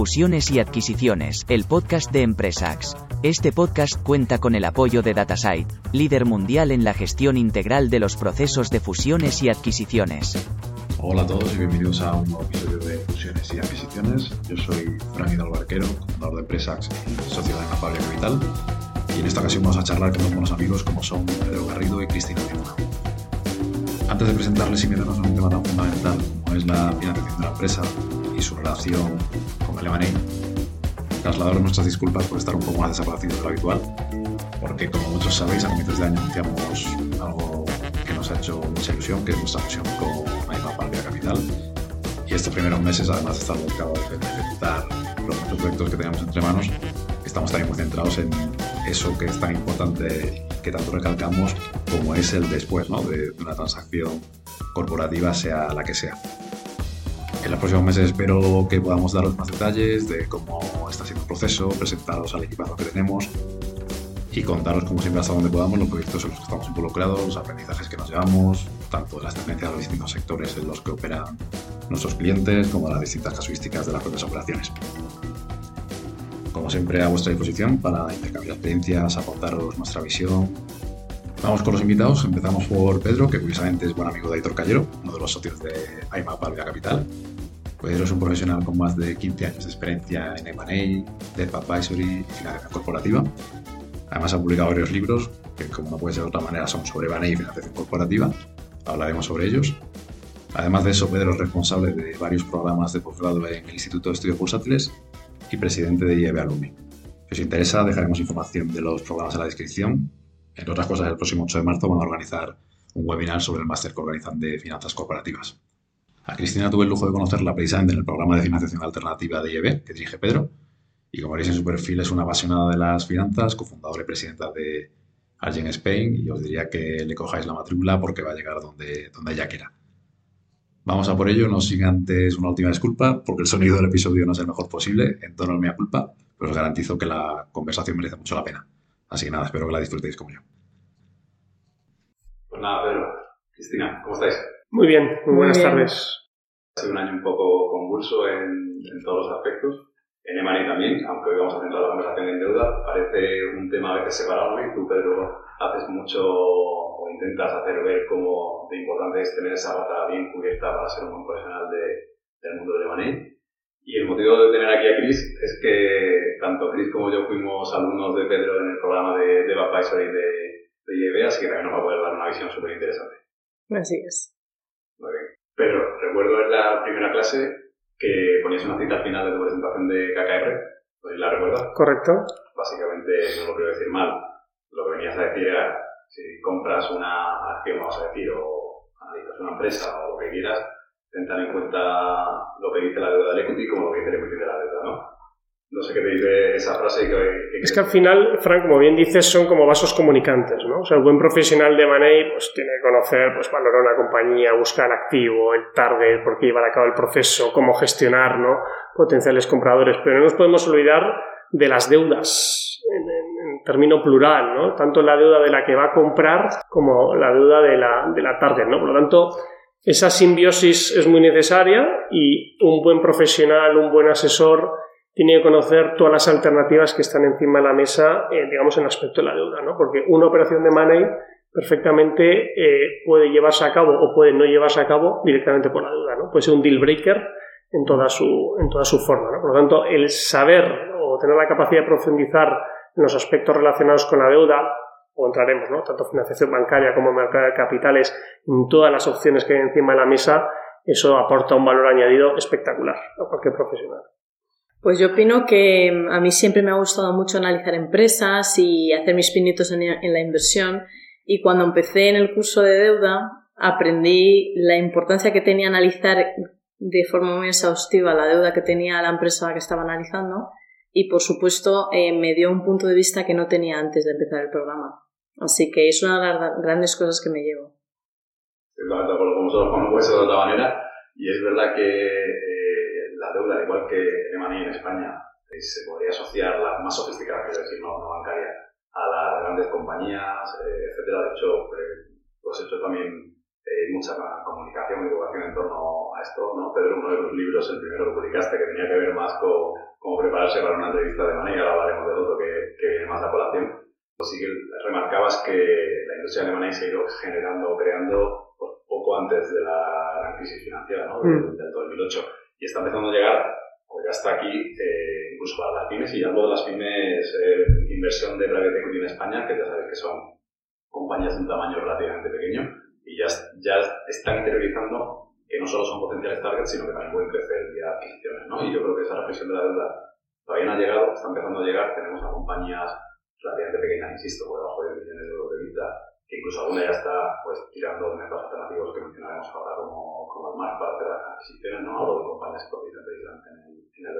Fusiones y adquisiciones, el podcast de Empresax. Este podcast cuenta con el apoyo de Datasite, líder mundial en la gestión integral de los procesos de fusiones y adquisiciones. Hola a todos y bienvenidos a un nuevo episodio de Fusiones y Adquisiciones. Yo soy Frank Hidalgo Arquero, fundador de Empresax y socio de Napable Capital. Y en esta ocasión vamos a charlar con buenos amigos como son Pedro Garrido y Cristina Timuna. Antes de presentarles y meternos en un tema tan fundamental como es la financiación de la empresa y su relación con M&A, trasladaros nuestras disculpas por estar un poco más desaparecidos de lo habitual, porque como muchos sabéis, a comienzos de año anunciamos algo que nos ha hecho mucha ilusión, que es nuestra fusión con AIMA Palvia Capital. Y estos primeros meses, además de estar dedicados a ejecutar los muchos proyectos que tenemos entre manos, estamos también muy centrados en eso que es tan importante que tanto recalcamos como es el después ¿no? de una transacción corporativa, sea la que sea. En los próximos meses espero que podamos daros más detalles de cómo está siendo el proceso, presentaros al equipazo que tenemos y contaros, como siempre, hasta donde podamos los proyectos en los que estamos involucrados, los aprendizajes que nos llevamos, tanto de las tendencias de los distintos sectores en los que operan nuestros clientes, como de las distintas casuísticas de las propias operaciones. Como siempre, a vuestra disposición para intercambiar experiencias, aportaros nuestra visión. Vamos con los invitados. Empezamos por Pedro, que curiosamente es buen amigo de Aitor Callero, uno de los socios de AIMA Palvia Capital. Pedro es un profesional con más de 15 años de experiencia en M&A, Debt Advisory y financiación corporativa. Además ha publicado varios libros que, como no puede ser de otra manera, son sobre M&A y financiación corporativa. Hablaremos sobre ellos. Además de eso, Pedro es responsable de varios programas de posgrado en el Instituto de Estudios Bursátiles y presidente de IEB Alumni. Si os interesa, dejaremos información de los programas en la descripción. Entre otras cosas, el próximo 8 de marzo van a organizar un webinar sobre el máster que organizan de finanzas corporativas. A Cristina tuve el lujo de conocerla precisamente en el programa de financiación alternativa de IEB que dirige Pedro. Y como veréis en su perfil, es una apasionada de las finanzas, cofundadora y presidenta de Argent Spain. Y os diría que le cojáis la matrícula porque va a llegar donde, donde ella quiera. Vamos a por ello, no sin antes una última disculpa, porque el sonido del episodio no es el mejor posible, en tono mi culpa, pero os garantizo que la conversación merece mucho la pena. Así que nada, espero que la disfrutéis como yo. Pues nada, Pedro, Cristina, ¿cómo estáis? Muy bien, muy buenas Muy bien. tardes. Ha sido un año un poco convulso en, en todos los aspectos. En M&A también, aunque hoy vamos a centrar la conversación en deuda, parece un tema a veces separado, ¿no? Y tú, Pedro, haces mucho o intentas hacer ver cómo de importante es tener esa bata bien cubierta para ser un buen profesional de- del mundo del M&A. Y el motivo de tener aquí a Chris es que tanto Chris como yo fuimos alumnos de Pedro en el programa de, de Advisory de, de IEB, así que también nos va a poder dar una visión súper interesante. Así es. Pero recuerdo en la primera clase que ponías una cita al final de tu presentación de KKR. Si la recuerdas. ¿Correcto? Básicamente, no lo quiero decir mal. Lo que venías a decir era, si compras una acción, vamos a decir, o analizas una empresa o lo que quieras, tener en cuenta lo que dice la deuda del equity como lo que dice el equity de la deuda, ¿no? No sé qué dice esa frase que... Es que al final, Frank, como bien dices, son como vasos comunicantes, ¿no? O sea, el buen profesional de M&A pues, tiene que conocer, pues valorar una compañía, buscar el activo, el target, por qué llevar a cabo el proceso, cómo gestionar, ¿no? Potenciales compradores. Pero no nos podemos olvidar de las deudas en término plural, ¿no? Tanto la deuda de la que va a comprar como la deuda de la, de la target, ¿no? Por lo tanto, esa simbiosis es muy necesaria y un buen profesional, un buen asesor tiene que conocer todas las alternativas que están encima de la mesa, eh, digamos, en el aspecto de la deuda, ¿no? Porque una operación de money perfectamente eh, puede llevarse a cabo o puede no llevarse a cabo directamente por la deuda, ¿no? Puede ser un deal breaker en toda su, en toda su forma, ¿no? Por lo tanto, el saber o tener la capacidad de profundizar en los aspectos relacionados con la deuda, o entraremos, ¿no? Tanto financiación bancaria como mercado de capitales, en todas las opciones que hay encima de la mesa, eso aporta un valor añadido espectacular a cualquier profesional. Pues yo opino que mm, a mí siempre me ha gustado mucho analizar empresas y hacer mis pinitos en, la inversión. Y cuando empecé en el curso de deuda, aprendí la importancia que tenía analizar de forma muy exhaustiva la deuda que tenía la empresa que estaba analizando. Y por supuesto, eh, me dio un punto de vista que no tenía antes de empezar el programa. Así que es una de las grandes cosas que me llevo. Totalmente de acuerdo con vosotros, como no puede ser de otra manera. Y es verdad que eh, la deuda, al igual que en M&A en España, eh, se podría asociar las más sofisticadas, quiero decir, no, no bancaria, a las grandes compañías, eh, etcétera. De hecho, eh, pues he hecho también eh, mucha comunicación y divulgación en torno a esto, ¿no? Pedro, uno de los libros, el primero que publicaste, que tenía que ver más con, prepararse para una entrevista de manera, ahora hablaremos del otro que, que viene más a colación, pues sí que remarcabas que la industria de Money se ha ido generando, creando pues, poco antes de la gran crisis financiera, ¿no? Del, 2008. Y está empezando a llegar, o ya está aquí, eh, incluso para las pymes, y hablo de las pymes, eh, inversión de private equity en España, que ya sabéis que son compañías de un tamaño relativamente pequeño, y ya, ya están interiorizando que no solo son potenciales targets, sino que también pueden crecer vía adquisiciones, ¿no? Y yo creo que esa reflexión de la deuda todavía no ha llegado, está empezando a llegar, tenemos a compañías relativamente pequeñas, insisto, por debajo de millones de euros de vista, incluso alguna ya está pues, tirando de mercados alternativos que mencionaremos ahora como, como el MAR para hacer adquisiciones, ¿no? Hablo de compañías que cotizan en el, en el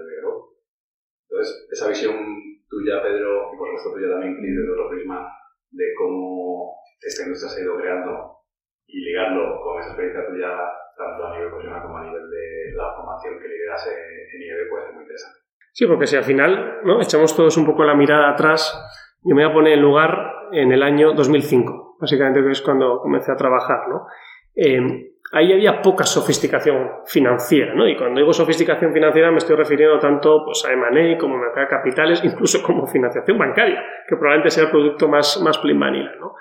Entonces, esa visión tuya, Pedro, y por supuesto tuya también, Cris, desde otro prisma, de cómo esta industria se ha ido creando y ligarlo con esa experiencia tuya, tanto a nivel profesional como a nivel de la formación que lideras en IEB, puede ser muy interesante. Sí, porque si al final ¿no? echamos todos un poco la mirada atrás, yo me voy a poner en lugar en el año 2005, básicamente que es cuando comencé a trabajar, ¿no? Eh, ahí había poca sofisticación financiera, ¿no? Y cuando digo sofisticación financiera me estoy refiriendo tanto pues, a M&A como a mercado de capitales, incluso como financiación bancaria, que probablemente sea el producto más, más vanilla, ¿no?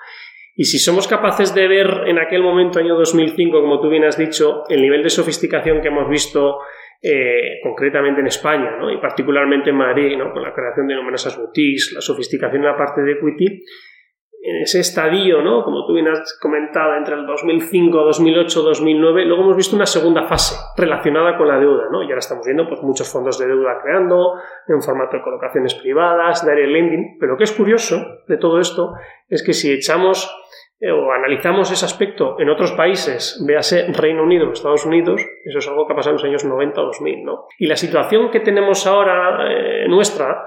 Y si somos capaces de ver en aquel momento, año 2005, como tú bien has dicho, el nivel de sofisticación que hemos visto eh, concretamente en España, ¿no? y particularmente en Madrid, ¿no? con la creación de numerosas boutiques, la sofisticación en la parte de equity, en ese estadio, ¿no? como tú bien has comentado, entre el 2005, 2008, 2009, luego hemos visto una segunda fase relacionada con la deuda, ¿no? y ahora estamos viendo pues, muchos fondos de deuda creando en formato de colocaciones privadas, de lending, pero lo que es curioso de todo esto es que si echamos eh, o analizamos ese aspecto en otros países, véase Reino Unido Estados Unidos, eso es algo que ha pasado en los años 90 o 2000, ¿no? Y la situación que tenemos ahora eh, nuestra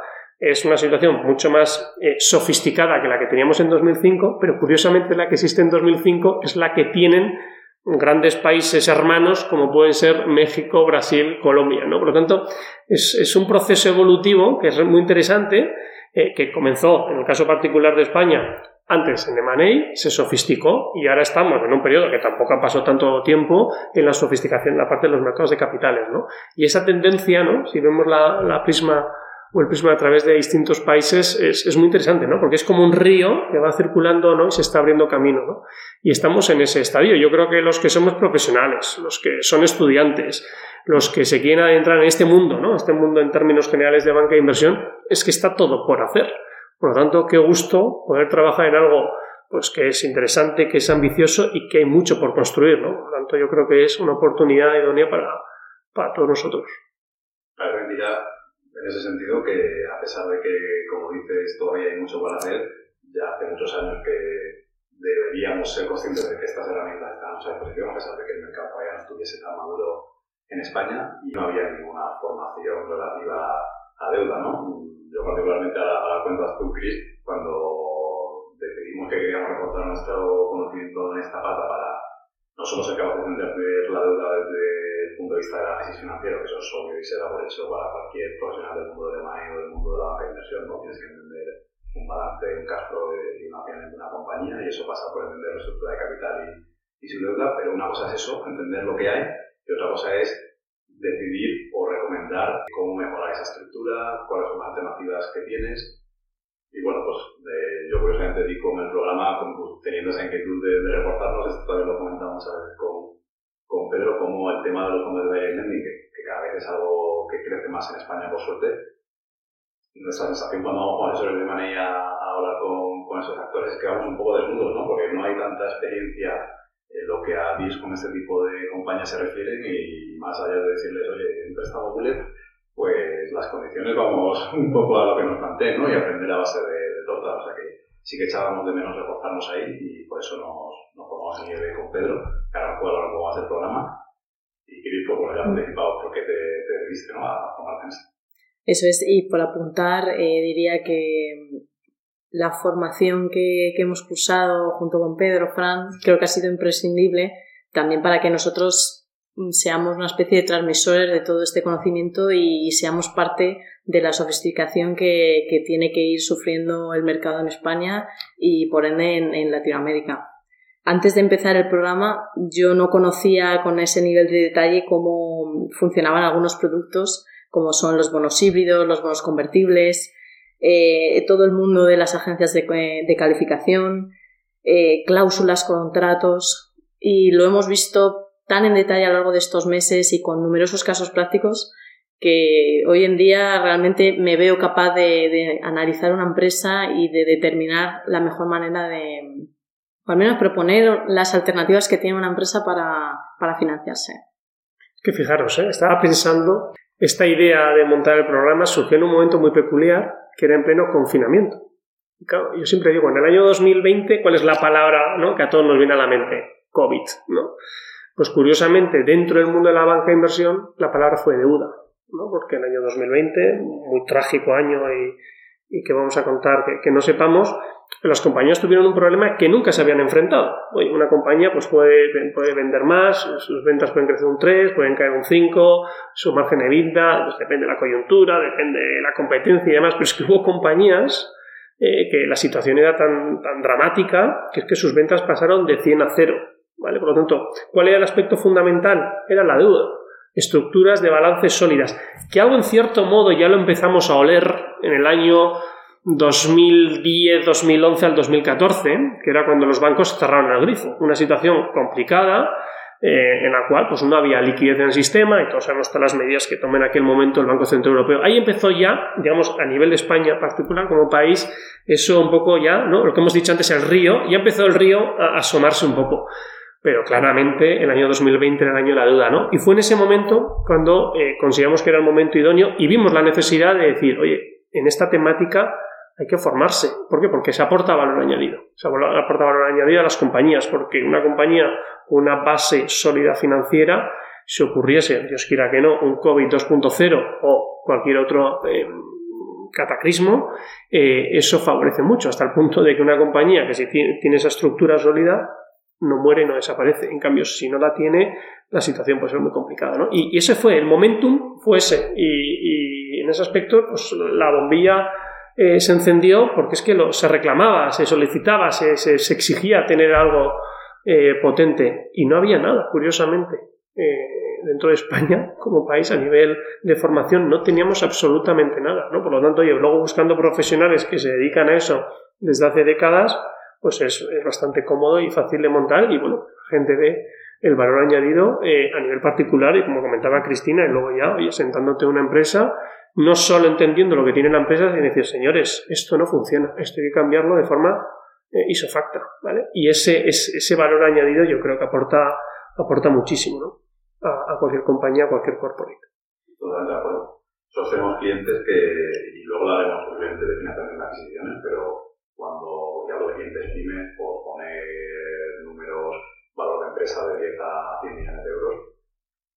es una situación mucho más eh, sofisticada que la que teníamos en 2005, pero curiosamente la que existe en 2005 es la que tienen grandes países hermanos como pueden ser México, Brasil, Colombia, ¿no? Por lo tanto, es, es un proceso evolutivo que es muy interesante, que comenzó, en el caso particular de España, antes en M&A se sofisticó y ahora estamos en un periodo que tampoco ha pasado tanto tiempo en la sofisticación en la parte de los mercados de capitales, ¿no? Y esa tendencia, ¿no? Si vemos la, prisma o el prisma a través de distintos países es, es, muy interesante, ¿no? Porque es como un río que va circulando, ¿no? Y se está abriendo camino, ¿no? Y estamos en ese estadio. Yo creo que los que somos profesionales, los que son estudiantes, los que se quieren adentrar en este mundo, ¿no? Este mundo en términos generales de banca de inversión, es que está todo por hacer. Por lo tanto, qué gusto poder trabajar en algo pues que es interesante, que es ambicioso y que hay mucho por construir. Por lo tanto, yo creo que es una oportunidad idónea para, para todos nosotros. Parece mentira en ese sentido que, a pesar de que, como dices, todavía hay mucho por hacer, ya hace muchos años que deberíamos ser conscientes de que estas herramientas están a nuestra disposición, a pesar de que el mercado todavía no estuviese tan maduro en España y no había ninguna formación relativa a deuda, ¿no? yo particularmente a la, cuenta tú, Chris, cuando decidimos que queríamos reforzar nuestro conocimiento en esta pata para no solo capaces de entender la deuda desde el punto de vista del análisis financiero, que eso es obvio y se da por hecho para cualquier profesional del mundo de manejo o del mundo de la banca de inversión, no tienes que entender un balance, un cash flow y una de una compañía y eso pasa por entender la estructura de capital y, y su deuda, pero una cosa es eso, entender lo que hay y otra cosa es decidir o recomendar cómo mejorar esa estructura, cuáles son las alternativas que tienes. Y bueno, pues eh, yo curiosamente di con el programa, teniendo esa inquietud de, de reportarnos, esto también lo comentamos con, con Pedro, como el tema de los fondos de lending, que, que, cada vez es algo que crece más en España por suerte. Nuestra sensación cuando vamos con asesores de manera a, hablar con, con esos actores es que vamos un poco desnudos, ¿no? Porque no hay tanta experiencia en lo que a BIS con este tipo de compañías se refieren y más allá de decirles, oye, en préstamo bullet, pues las condiciones vamos un poco a lo que nos planteen, ¿no? Y aprender a base de, de torta. O sea que sí que echábamos de menos reforzarnos ahí y por eso nos, nos formamos en IEB con Pedro, que ahora puedo hablar cómo ser el programa. Y Cris, pues bueno, ya anticipado por qué te, te debiste, ¿no? A formarte. Eso es, y por apuntar, eh, diría que la formación que, que, hemos cursado junto con Pedro, Fran, creo que ha sido imprescindible también para que nosotros seamos una especie de transmisores de todo este conocimiento y seamos parte de la sofisticación que, que tiene que ir sufriendo el mercado en España y por ende en, en, Latinoamérica. Antes de empezar el programa yo no conocía con ese nivel de detalle cómo funcionaban algunos productos como son los bonos híbridos, los bonos convertibles, eh, todo el mundo de las agencias de, calificación, eh, cláusulas, contratos, y lo hemos visto tan en detalle a lo largo de estos meses y con numerosos casos prácticos que hoy en día realmente me veo capaz de, analizar una empresa y de determinar la mejor manera de, o al menos proponer las alternativas que tiene una empresa para, para financiarse. Que fijaros, ¿eh? estaba pensando, esta idea de montar el programa surgió en un momento muy peculiar, que era en pleno confinamiento. yo siempre digo, en el año 2020, ¿cuál es la palabra ¿no? que a todos nos viene a la mente? COVID, ¿no? Pues curiosamente, dentro del mundo de la banca de inversión, la palabra fue deuda, ¿no? Porque el año 2020, muy trágico año y, que vamos a contar que, no sepamos, las compañías tuvieron un problema que nunca se habían enfrentado. Hoy una compañía pues puede, puede vender más, sus ventas pueden crecer un 3, pueden caer un 5, su margen de vida, pues depende de la coyuntura, depende de la competencia y demás, pero es que hubo compañías eh, que la situación era tan, tan dramática que es que sus ventas pasaron de 100 a 0. ¿Vale? Por lo tanto, ¿cuál era el aspecto fundamental? Era la deuda. Estructuras de balance sólidas. Que algo en cierto modo ya lo empezamos a oler en el año 2010, 2011 al 2014, que era cuando los bancos cerraron el grifo. Una situación complicada eh, en la cual pues, no había liquidez en el sistema y todos sabemos todas las medidas que tomó en aquel momento el Banco Central Europeo. Ahí empezó ya, digamos, a nivel de España particular como país, eso un poco ya, ¿no? Lo que hemos dicho antes, el río, ya empezó el río a asomarse un poco. Pero claramente el año 2020 era el año de la duda, ¿no? Y fue en ese momento cuando eh, consideramos que era el momento idóneo y vimos la necesidad de decir, oye, en esta temática hay que formarse. ¿Por qué? Porque se aporta valor añadido. Se aporta valor añadido a las compañías, porque una compañía con una base sólida financiera, si ocurriese, Dios quiera que no, un COVID 2.0 o cualquier otro eh, cataclismo, eh, eso favorece mucho, hasta el punto de que una compañía que si tiene esa estructura sólida, no muere, no desaparece. En cambio, si no la tiene, la situación puede ser muy complicada. ¿no? Y, ese fue, el momentum fue ese. Y, en ese aspecto, pues la bombilla eh, se encendió porque es que lo, se reclamaba, se solicitaba, se, se, exigía tener algo eh, potente. Y no había nada, curiosamente. Eh, dentro de España, como país, a nivel de formación, no teníamos absolutamente nada. ¿no? Por lo tanto, yo luego buscando profesionales que se dedican a eso desde hace décadas, pues es, bastante cómodo y fácil de montar y bueno, la gente ve el valor añadido eh, a nivel particular y como comentaba Cristina, y luego ya, oye, sentándote en una empresa, no solo entendiendo lo que tiene la empresa, sino decir, señores, esto no funciona, esto hay que cambiarlo de forma eh, isofacta, ¿vale? Y ese, ese, ese, valor añadido yo creo que aporta, aporta muchísimo, ¿no? A, cualquier compañía, a cualquier corporate. Totalmente de acuerdo. Nosotros clientes que, y luego lo haremos obviamente de financiación de adquisiciones, pero cuando clientes pymes, por poner números, valor de empresa de 10 a 100 millones de euros,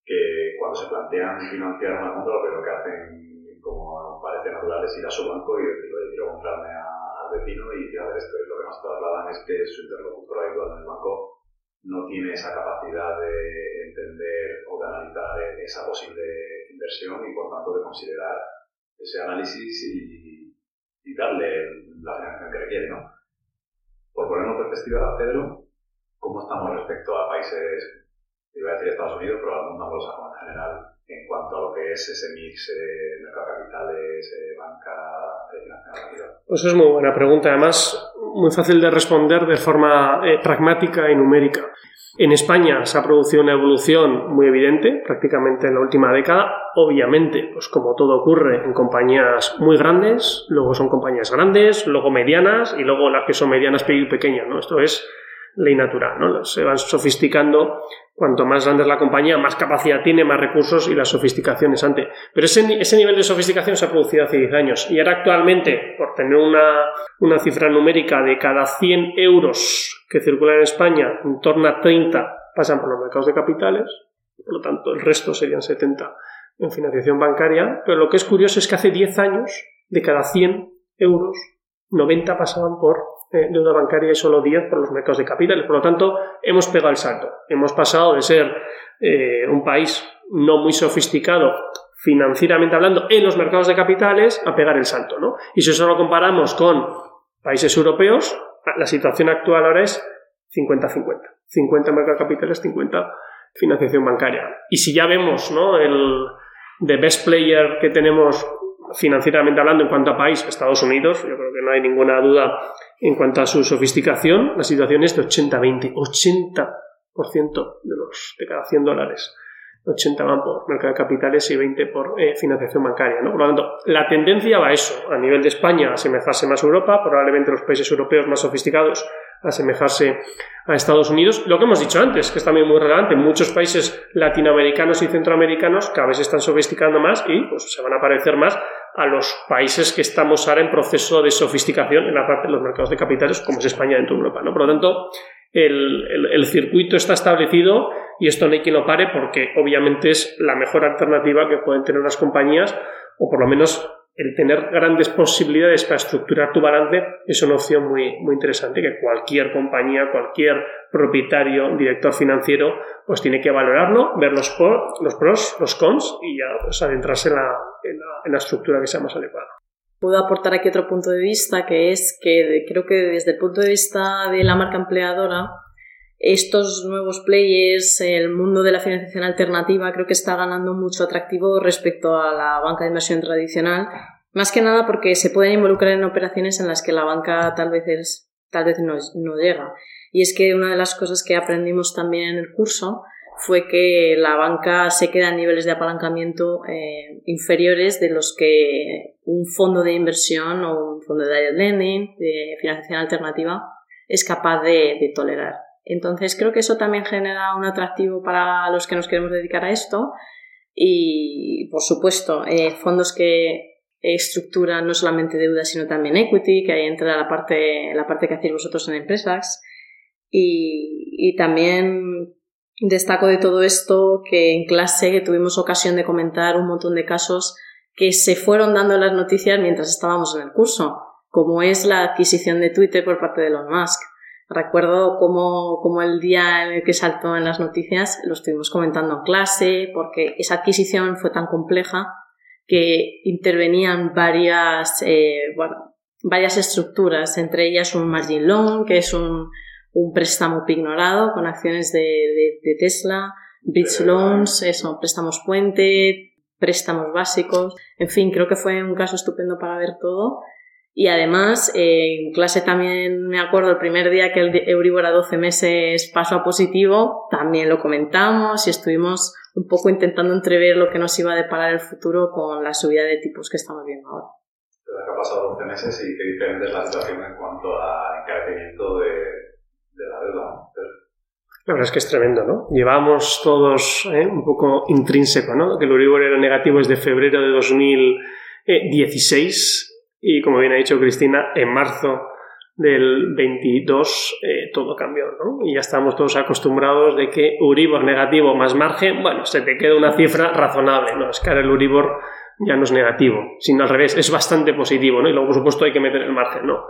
que cuando se plantean financiar una compra, lo primero que hacen, como parece natural, es ir a su banco y decir, oye, quiero comprarme al vecino y a ver, esto es lo que nos trasladan es que su interlocutor habitual en el banco no tiene esa capacidad de entender o de analizar esa posible inversión y por tanto de considerar ese análisis y, y darle la financiación que requiere, ¿no? Por ponerlo en perspectiva, Pedro, ¿cómo estamos respecto a países, iba a decir Estados Unidos, pero al mundo anglosajón en general, en cuanto a lo que es ese mix eh, mercado capitales, eh, banca, financiación Pues es muy buena pregunta, además muy fácil de responder de forma eh, pragmática y numérica. En España se ha producido una evolución muy evidente, prácticamente en la última década. Obviamente, pues como todo ocurre en compañías muy grandes, luego son compañías grandes, luego medianas y luego las que son medianas y pequeñas, ¿no? Esto es ley natural, ¿no? Se van sofisticando, cuanto más grande es la compañía, más capacidad tiene, más recursos y la sofisticación es antes. Pero ese, ese nivel de sofisticación se ha producido hace 10 años y ahora actualmente, por tener una, una cifra numérica de cada 100 euros que circulan en España, en torno a 30 pasan por los mercados de capitales, por lo tanto el resto serían 70 en financiación bancaria, pero lo que es curioso es que hace 10 años, de cada 100 euros, 90 pasaban por deuda bancaria y solo 10 por los mercados de capitales. Por lo tanto, hemos pegado el salto. Hemos pasado de ser eh, un país no muy sofisticado financieramente hablando en los mercados de capitales a pegar el salto. ¿no? Y si eso lo comparamos con países europeos, la situación actual ahora es 50-50. 50 mercados de capitales, 50 financiación bancaria. Y si ya vemos ¿no? el, de best player que tenemos financieramente hablando en cuanto a país, Estados Unidos, yo creo que no hay ninguna duda en cuanto a su sofisticación, la situación es de 80-20, 80%, de, los, de cada 100 dólares. 80 van por mercado de capitales y 20 por eh, financiación bancaria. ¿no? Por lo tanto, la tendencia va a eso. A nivel de España, asemejarse más a Europa, probablemente los países europeos más sofisticados asemejarse a Estados Unidos. Lo que hemos dicho antes, que es también muy relevante, muchos países latinoamericanos y centroamericanos cada vez se están sofisticando más y pues, se van a parecer más a los países que estamos ahora en proceso de sofisticación en la parte de los mercados de capitales, como es España dentro de Europa. ¿no? Por lo tanto, el, el, circuito está establecido y esto no hay quien lo pare porque obviamente es la mejor alternativa que pueden tener las compañías o por lo menos el tener grandes posibilidades para estructurar tu balance es una opción muy, muy interesante que cualquier compañía, cualquier propietario, director financiero, pues tiene que valorarlo, ver los, los pros, los cons y ya pues, adentrarse en la, en la, estructura que sea más adecuada. Puedo aportar aquí otro punto de vista que es que creo que desde el punto de vista de la marca empleadora, estos nuevos players, el mundo de la financiación alternativa, creo que está ganando mucho atractivo respecto a la banca de inversión tradicional, más que nada porque se pueden involucrar en operaciones en las que la banca tal vez, es, tal vez no, no llega. Y es que una de las cosas que aprendimos también en el curso fue que la banca se queda a niveles de apalancamiento eh, inferiores de los que un fondo de inversión o un fondo de direct lending, de financiación alternativa, es capaz de tolerar. Entonces creo que eso también genera un atractivo para los que nos queremos dedicar a esto y, por supuesto, eh, fondos que estructuran no solamente deuda sino también equity, que ahí entra la parte, la parte que hacéis vosotros en empresas. Y, y también destaco de todo esto que en clase tuvimos ocasión de comentar un montón de casos que se fueron dando las noticias mientras estábamos en el curso, como es la adquisición de Twitter por parte de Elon Musk. Recuerdo como, el día en el que saltó en las noticias lo estuvimos comentando en clase porque esa adquisición fue tan compleja que intervenían varias, eh, bueno, varias estructuras, entre ellas un margin loan, que es un, un préstamo pignorado con acciones de, de, de Tesla, bridge loans, eso, préstamos puente, préstamos básicos, en fin, creo que fue un caso estupendo para ver todo y además, eh, en clase también me acuerdo el primer día que el Euribor a 12 meses pasó a positivo, también lo comentamos y estuvimos un poco intentando entrever lo que nos iba a deparar el futuro con la subida de tipos que estamos viendo ahora. que ha pasado 12 meses y qué diferente es la situación en cuanto a encarecimiento de, de la deuda. La verdad es que es tremendo, ¿no? Llevamos todos ¿eh? un poco intrínseco, ¿no? Que el Euribor era negativo desde febrero de 2016 y como bien ha dicho Cristina, en marzo del 22 eh, todo cambió, ¿no? Y ya estamos todos acostumbrados de que Uribor negativo más margen, bueno, se te queda una cifra razonable, ¿no? Es que ahora el Uribor ya no es negativo, sino al revés, es bastante positivo, ¿no? Y luego, por supuesto, hay que meter el margen, ¿no?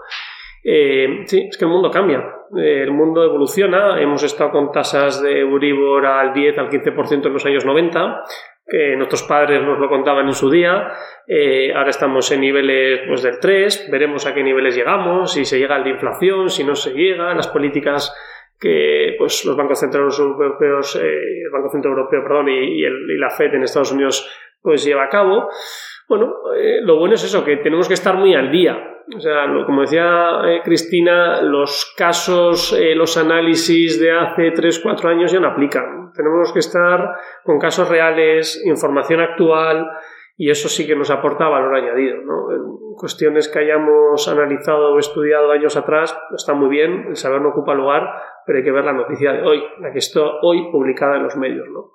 Eh, sí, es que el mundo cambia, eh, el mundo evoluciona, hemos estado con tasas de Uribor al 10, al 15% en los años 90, que nuestros padres nos lo contaban en su día. Eh, ahora estamos en niveles pues, del 3, veremos a qué niveles llegamos, si se llega al de inflación, si no se llega, las políticas que pues, los bancos centrales europeos, eh, el Banco Central Europeo perdón, y, y, la FED en Estados Unidos pues lleva a cabo. Bueno, eh, lo bueno es eso, que tenemos que estar muy al día. O sea, como decía eh, Cristina, los casos, eh, los análisis de hace 3, 4 años ya no aplican. Tenemos que estar con casos reales, información actual, y eso sí que nos aporta valor añadido. ¿no? Cuestiones que hayamos analizado o estudiado años atrás está muy bien, el saber no ocupa lugar, pero hay que ver la noticia de hoy, la que está hoy publicada en los medios. ¿no?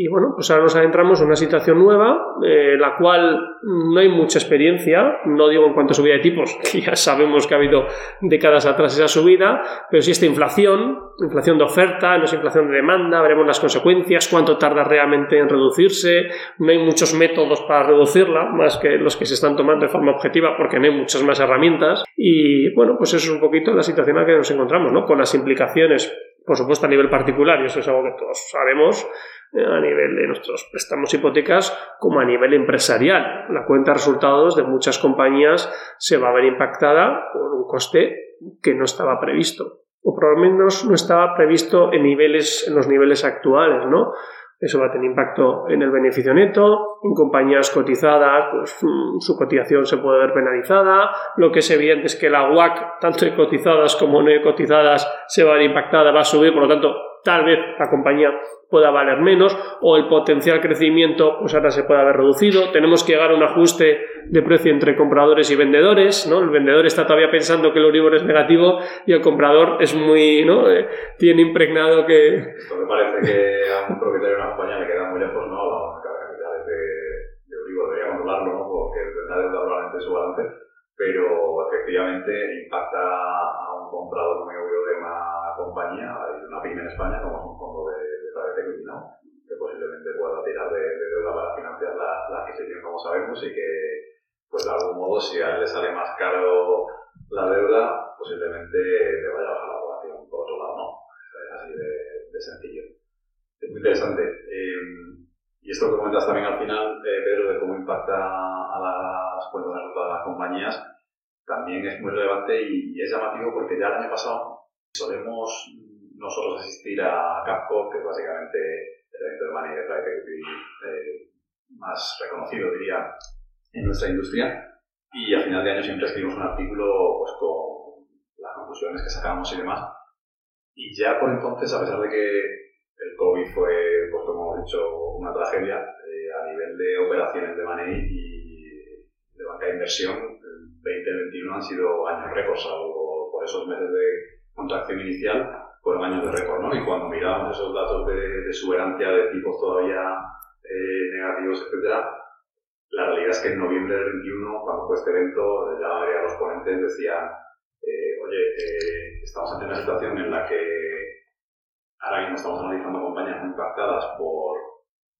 Y bueno, pues ahora nos adentramos en una situación nueva, eh, la cual no hay mucha experiencia, no digo en cuanto a subida de tipos, que ya sabemos que ha habido décadas atrás esa subida, pero sí esta inflación, inflación de oferta, no es inflación de demanda, veremos las consecuencias, cuánto tarda realmente en reducirse, no hay muchos métodos para reducirla, más que los que se están tomando de forma objetiva, porque no hay muchas más herramientas. Y bueno, pues eso es un poquito la situación en la que nos encontramos, ¿no? Con las implicaciones, por supuesto, a nivel particular, y eso es algo que todos sabemos, eh, a nivel de nuestros préstamos hipotecas como a nivel empresarial. La cuenta de resultados de muchas compañías se va a ver impactada por un coste que no estaba previsto o por lo menos no estaba previsto en niveles en los niveles actuales, ¿no? Eso va a tener impacto en el beneficio neto, en compañías cotizadas, pues mm, su cotización se puede ver penalizada. Lo que es evidente es que la WAC, tanto cotizadas como no cotizadas, se va a ver impactada, va a subir, por lo tanto, tal vez la compañía pueda valer menos o el potencial crecimiento pues ahora se puede haber reducido. Tenemos que llegar a un ajuste de precio entre compradores y vendedores, ¿no? El vendedor está todavía pensando que el Euribor es negativo y el comprador es muy, ¿no? Eh, tiene impregnado que... Esto me parece que a un propietario de una compañía le queda muy lejos, ¿no? La banca de capitales de, de Euribor debería controlarlo, ¿no? Porque la deuda probablemente su balance, pero efectivamente impacta a un comprador muy obvio de una compañía, una pyme en España como es un fondo de que posiblemente pueda tirar de, deuda para financiar la, la, adquisición, como sabemos, y que, pues de algún modo, si a él le sale más caro la deuda, posiblemente te vaya a bajar la población por otro lado, ¿no? Es así de, sencillo. Es muy interesante. Em, y esto que comentas también al final, eh, Pedro, de cómo impacta a las cuentas de todas las compañías, también es muy relevante y, y, es llamativo porque ya el año pasado solemos nosotros asistir a Capco, que es básicamente el evento de Money eh, más reconocido, diría, en nuestra industria. Y a final de año siempre escribimos un artículo pues, con las conclusiones que sacamos y demás. Y ya por entonces, a pesar de que el COVID fue, pues como hemos dicho, una tragedia, eh, a nivel de operaciones de money y de banca de inversión, el 2021 han sido años récords, salvo por esos meses de contracción inicial fueron años de récord, ¿no? Y cuando mirábamos esos datos de, de suberancia de tipos todavía eh, negativos, etcétera, la realidad es que en noviembre del 21, cuando fue este evento, la mayoría de los ponentes decían, eh, oye, eh, estamos ante una situación en la que ahora mismo estamos analizando compañías muy impactadas por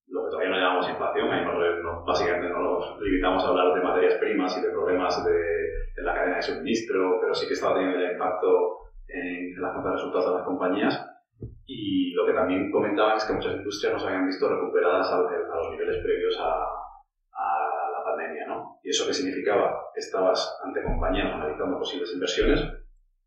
lo que todavía no llamamos inflación, ahí básicamente no nos limitamos a hablar de materias primas y de problemas de, en la cadena de suministro, pero sí que estaba teniendo ya impacto en cuentas de resultados de las compañías. Y lo que también comentaban es que muchas industrias no se habían visto recuperadas a, los niveles previos a, a, la pandemia. ¿no? ¿Y eso qué significaba? Que estabas ante compañías analizando posibles inversiones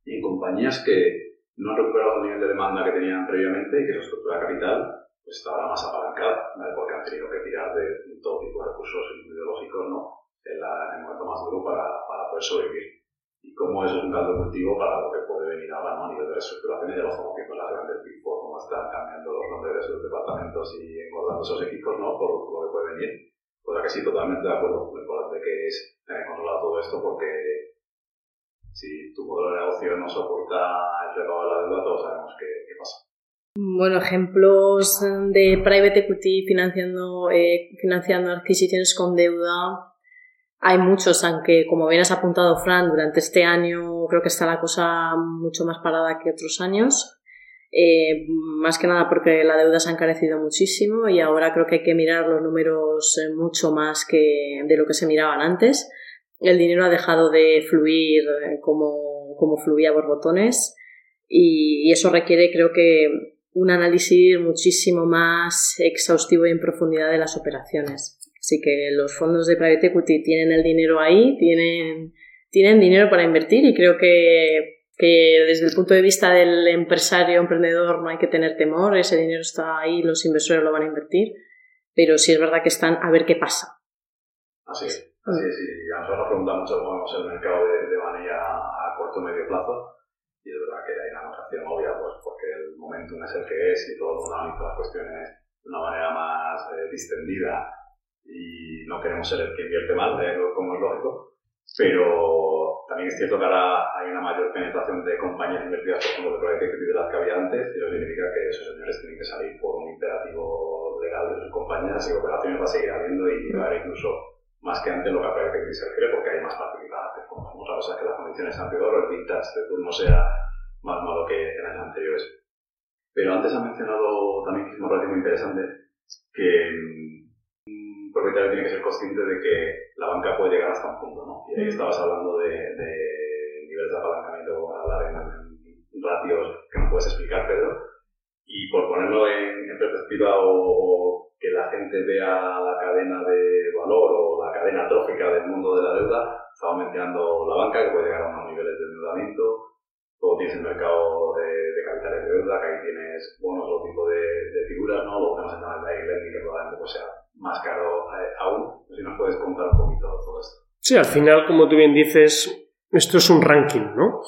y en compañías que no han recuperado el nivel de demanda que tenían previamente y que su estructura de capital pues, estaba más apalancada, porque han tenido que tirar de, todo tipo de recursos ideológicos ¿no? en, la, en el momento más duro para, para poder sobrevivir y cómo eso es un caldo cultivo para lo que puede venir ahora ¿no? a nivel de reestructuración. Ya lo estamos viendo las grandes Big Four, cómo están cambiando los nombres de sus departamentos y engordando esos equipos ¿no? por lo que puede venir. Pues que sí, totalmente de acuerdo. Lo importante que es tener controlado todo esto porque si tu modelo de negocio no soporta el repago de la deuda, todos sabemos qué, qué pasa. Bueno, ejemplos de private equity financiando, eh, financiando adquisiciones con deuda hay muchos, aunque como bien has apuntado, Fran, durante este año creo que está la cosa mucho más parada que otros años. Eh, más que nada porque la deuda se ha encarecido muchísimo y ahora creo que hay que mirar los números eh, mucho más que de lo que se miraban antes. El dinero ha dejado de fluir eh, como, como fluía por botones y eso requiere creo que un análisis muchísimo más exhaustivo y en profundidad de las operaciones. Así que los fondos de private equity tienen el dinero ahí, tienen, tienen dinero para invertir y creo que, que desde el punto de vista del empresario, emprendedor, no hay que tener temor, ese dinero está ahí, los inversores lo van a invertir, pero sí es verdad que están a ver qué pasa. Así es, así es, y a nosotros nos preguntan mucho cómo vemos el mercado de, de a corto o medio plazo, y es verdad que hay una notación obvia, pues porque el momentum es el que es y todo el mundo analiza las cuestiones de una manera más eh, distendida y no queremos ser el que invierte mal, como es lógico, pero también es cierto que ahora hay una mayor penetración de compañías invertidas por fondos de private de las que había antes, y eso significa que esos señores tienen que salir por un imperativo legal de sus compañías y operaciones va a seguir habiendo y va a haber incluso más que antes lo que a private equity se refiere porque hay más participadas de fondos. Otra cosa es que las condiciones sean peor o el vintage de turno sea más malo que en años anteriores. Pero antes ha mencionado también, que es muy interesante, que propietario tiene que ser consciente de que la banca puede llegar hasta un punto, ¿no? Y ahí estabas hablando de, niveles de apalancamiento, hablar en, ratios que no puedes explicar, Pedro. Y por ponerlo en, perspectiva o, que la gente vea la cadena de valor o la cadena trófica del mundo de la deuda, está aumentando la banca, que puede llegar a unos niveles de endeudamiento Luego tienes el mercado de, de capitales de deuda, que ahí tienes bonos, otro tipo de, de figuras, ¿no? Luego tenemos el tema del lending, que probablemente pues, sea más caro eh, aún. Si nos puedes contar un poquito todo esto. Sí, al final, como tú bien dices, esto es un ranking, ¿no?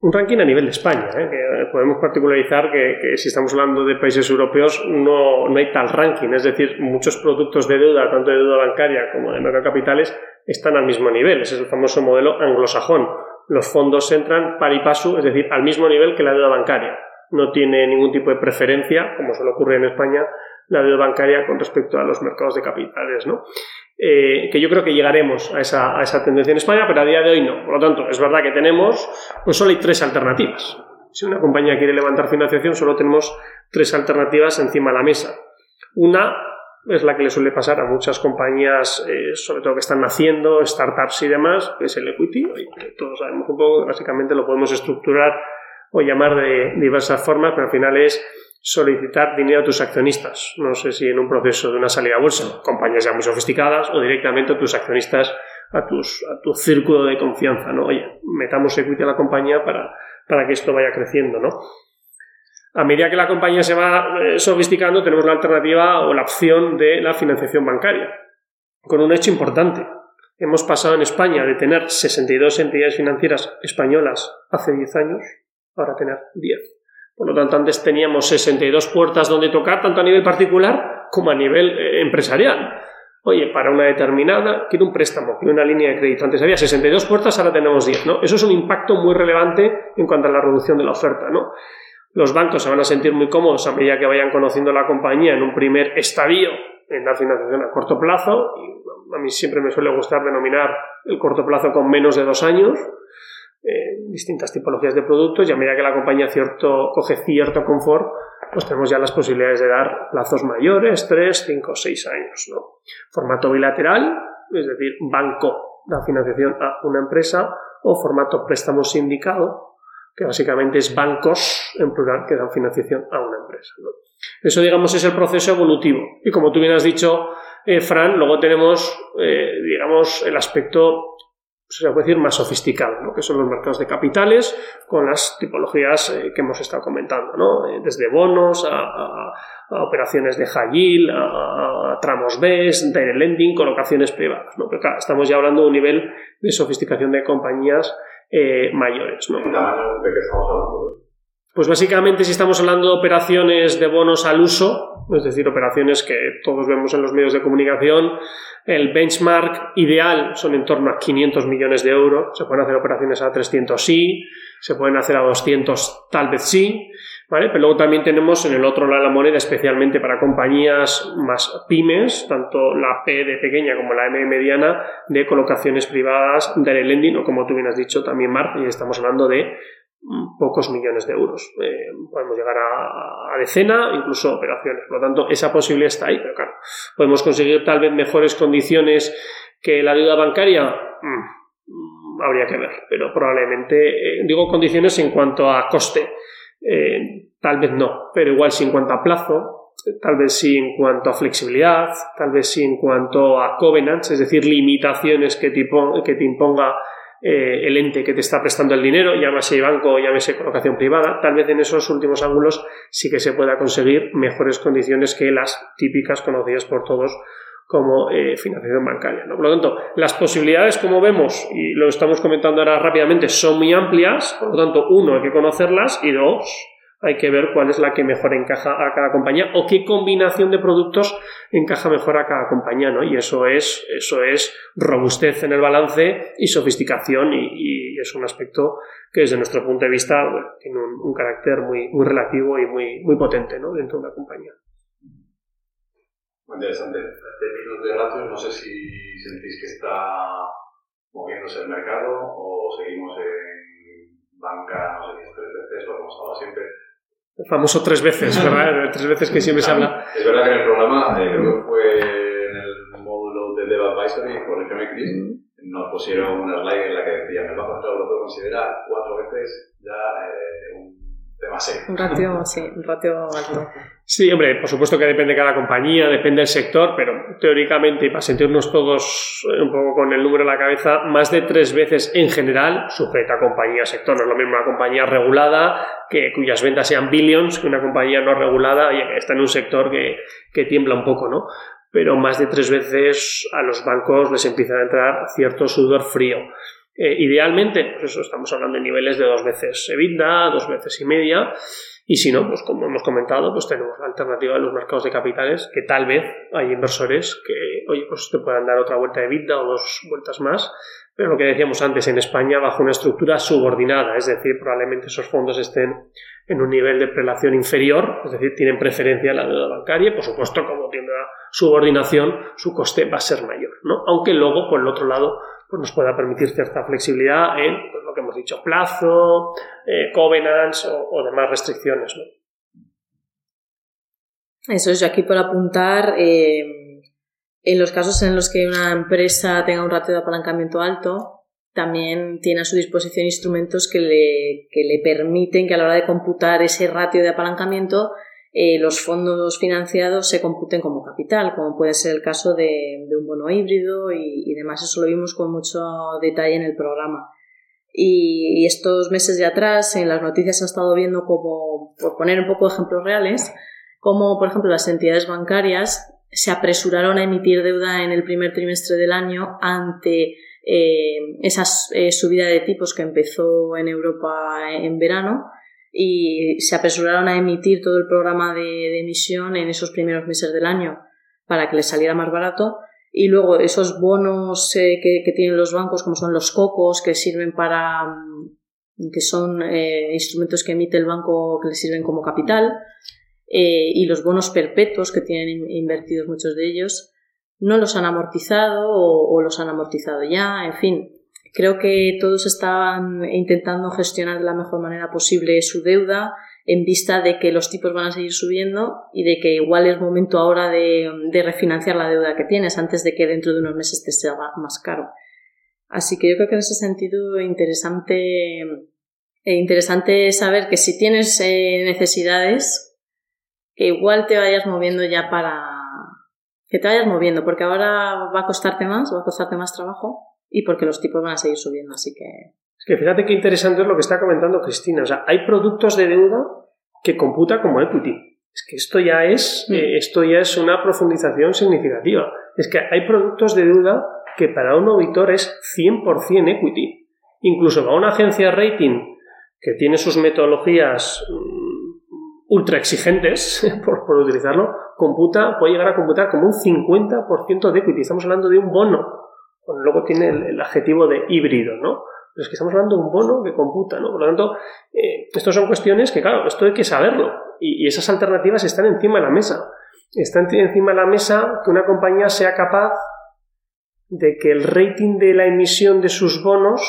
Un ranking a nivel de España, ¿eh? que podemos particularizar que, si estamos hablando de países europeos no, no hay tal ranking, es decir, muchos productos de deuda, tanto de deuda bancaria como de mercado capitales, están al mismo nivel. Es el famoso modelo anglosajón. Los fondos entran par y paso, es decir, al mismo nivel que la deuda bancaria. No tiene ningún tipo de preferencia, como suele ocurrir en España, la deuda bancaria con respecto a los mercados de capitales, ¿no? Eh, que yo creo que llegaremos a esa, a esa tendencia en España, pero a día de hoy no. Por lo tanto, es verdad que tenemos, pues solo hay tres alternativas. Si una compañía quiere levantar financiación, solo tenemos tres alternativas encima de la mesa. Una es la que le suele pasar a muchas compañías, eh, sobre todo que están naciendo, startups y demás, que es el equity. todos sabemos un poco, básicamente lo podemos estructurar o llamar de diversas formas, pero al final es solicitar dinero a tus accionistas. No sé si en un proceso de una salida a bolsa, compañías ya muy sofisticadas, o directamente a tus accionistas, a, tus, a tu círculo de confianza, ¿no? Oye, metamos equity a la compañía para, para que esto vaya creciendo, ¿no? A medida que la compañía se va eh, sofisticando, tenemos la alternativa o la opción de la financiación bancaria, con un hecho importante. Hemos pasado en España de tener 62 entidades financieras españolas hace 10 años, ahora tener 10. Por lo tanto, antes teníamos 62 puertas donde tocar, tanto a nivel particular como a nivel eh, empresarial. Oye, para una determinada, quiero un préstamo, quiero una línea de crédito. Antes había 62 puertas, ahora tenemos 10, ¿no? Eso es un impacto muy relevante en cuanto a la reducción de la oferta, ¿no? Los bancos se van a sentir muy cómodos a medida que vayan conociendo la compañía en un primer estadio en la financiación a corto plazo. A mí siempre me suele gustar denominar el corto plazo con menos de dos años eh, distintas tipologías de productos y a medida que la compañía cierto, coge cierto confort, pues tenemos ya las posibilidades de dar plazos mayores, 3, 5, 6 años. ¿no? Formato bilateral, es decir, banco da financiación a una empresa, o formato préstamo sindicado, que básicamente es bancos en plural que dan financiación a una empresa. Eso, digamos, es el proceso evolutivo. Y como tú bien has dicho, eh, Fran, luego tenemos, eh, digamos, el aspecto se puede decir, más sofisticado, ¿no? que son los mercados de capitales con las tipologías eh, que hemos estado comentando, ¿no? Eh, desde bonos a, operaciones de high yield, a, tramos B, direct lending, colocaciones privadas. ¿no? Pero claro, estamos ya hablando de un nivel de sofisticación de compañías eh, mayores. ¿De qué estamos hablando? Pues básicamente si estamos hablando de operaciones de bonos al uso, es decir, operaciones que todos vemos en los medios de comunicación, el benchmark ideal son en torno a 500 millones de euros, se pueden hacer operaciones a 300 sí, se pueden hacer a 200 tal vez sí, ¿vale? Pero luego también tenemos en el otro lado de la moneda, especialmente para compañías más pymes, tanto la P de pequeña como la M mediana, de colocaciones privadas, de lending o como tú bien has dicho también Mark, y estamos hablando de pocos millones de euros. Eh, podemos llegar a, a, decena, incluso operaciones. Por lo tanto, esa posibilidad está ahí, pero claro, podemos conseguir tal vez mejores condiciones que la deuda bancaria. Mm, habría que ver, pero probablemente, eh, digo condiciones en cuanto a coste, eh, tal vez no, pero igual sí en cuanto a plazo, tal vez sí en cuanto a flexibilidad, tal vez sí en cuanto a covenants, es decir, limitaciones que que te imponga eh, el ente que te está prestando el dinero, llámese banco llámese colocación privada, tal vez en esos últimos ángulos sí que se pueda conseguir mejores condiciones que las típicas conocidas por todos como eh, financiación bancaria. ¿no? Por lo tanto, las posibilidades, como vemos, y lo estamos comentando ahora rápidamente, son muy amplias, por lo tanto, uno, hay que conocerlas y dos, hay que ver cuál es la que mejor encaja a cada compañía o qué combinación de productos encaja mejor a cada compañía, ¿no? Y eso es, eso es robustez en el balance y sofisticación y, es un aspecto que desde nuestro punto de vista tiene un, carácter muy, relativo y muy, muy potente, ¿no? Dentro de una compañía. Muy interesante. En términos de ratios, no sé si sentís que está moviéndose el mercado o seguimos en banca, no sé si tres veces, lo hemos hablado siempre, el famoso tres veces, ¿verdad? tres veces que siempre se habla. Es verdad que en el programa, eh, creo que fue en el módulo de Dev Advisory, por el Chris, nos pusieron una slide en la que decían el Banco Central Europeo considera cuatro veces ya eh, un tema serio. Un ratio, sí, un ratio alto. Sí, hombre, por supuesto que depende de cada compañía, depende del sector, pero teóricamente, y para sentirnos todos eh, un poco con el número en la cabeza, más de tres veces en general, sujeta a compañía sector. No es lo mismo una compañía regulada, que, cuyas ventas sean billions, que una compañía no regulada y está en un sector que, que tiembla un poco, ¿no? Pero más de tres veces a los bancos les empieza a entrar cierto sudor frío. Eh, idealmente, pues eso, estamos hablando de niveles de dos veces EBITDA, dos veces y media. Y si no, pues como hemos comentado, pues tenemos la alternativa de los mercados de capitales, que tal vez hay inversores que, oye, pues te puedan dar otra vuelta de vida o dos vueltas más, pero lo que decíamos antes, en España bajo una estructura subordinada, es decir, probablemente esos fondos estén en un nivel de prelación inferior, es decir, tienen preferencia a la deuda bancaria y, por supuesto, como tiene la subordinación, su coste va a ser mayor, ¿no? Aunque luego, por el otro lado, pues nos pueda permitir cierta flexibilidad en pues, lo que hemos dicho, plazo, eh, covenants o, demás restricciones. Eso es, yo aquí por apuntar, eh, en los casos en los que una empresa tenga un ratio de apalancamiento alto, también tiene a su disposición instrumentos que le, que le permiten que a la hora de computar ese ratio de apalancamiento eh, los fondos financiados se computen como capital, como puede ser el caso de, un bono híbrido y, demás. Eso lo vimos con mucho detalle en el programa. Y, estos meses de atrás, en las noticias ha estado viendo como, por poner un poco ejemplos reales, como por ejemplo las entidades bancarias se apresuraron a emitir deuda en el primer trimestre del año ante eh, esa eh, subida de tipos que empezó en Europa en verano y se apresuraron a emitir todo el programa de, emisión en esos primeros meses del año para que les saliera más barato. Y luego esos bonos eh, que, tienen los bancos como son los cocos que sirven para mm, que son eh, instrumentos que emite el banco que les sirven como capital eh, y los bonos perpetuos que tienen invertidos muchos de ellos no los han amortizado o los han amortizado ya en fin Creo que todos estaban intentando gestionar de la mejor manera posible su deuda en vista de que los tipos van a seguir subiendo y de que igual es momento ahora de, refinanciar la deuda que tienes antes de que dentro de unos meses te sea más caro. Así que yo creo que en ese sentido interesante, eh, interesante saber que si tienes eh, necesidades, que igual te vayas moviendo ya para que te vayas moviendo, porque ahora va a costarte más, va a costarte más trabajo y porque los tipos van a seguir subiendo, así que... Es que fíjate qué interesante es lo que está comentando Cristina. O sea, hay productos de deuda que computa como equity. Es que esto ya es, mm. eh, esto ya es una profundización significativa. Es que hay productos de deuda que para un auditor es 100% equity. Incluso para una agencia de rating que tiene sus metodologías mm, ultra exigentes, por, por, utilizarlo, computa, puede llegar a computar como un 50% de equity. Estamos hablando de un bono luego tiene el, adjetivo de híbrido, ¿no? Pero es que estamos hablando de un bono que computa, ¿no? Por lo tanto, eh, estas son cuestiones que, claro, esto hay que saberlo. Y, esas alternativas están encima de la mesa. Están encima de la mesa que una compañía sea capaz de que el rating de la emisión de sus bonos,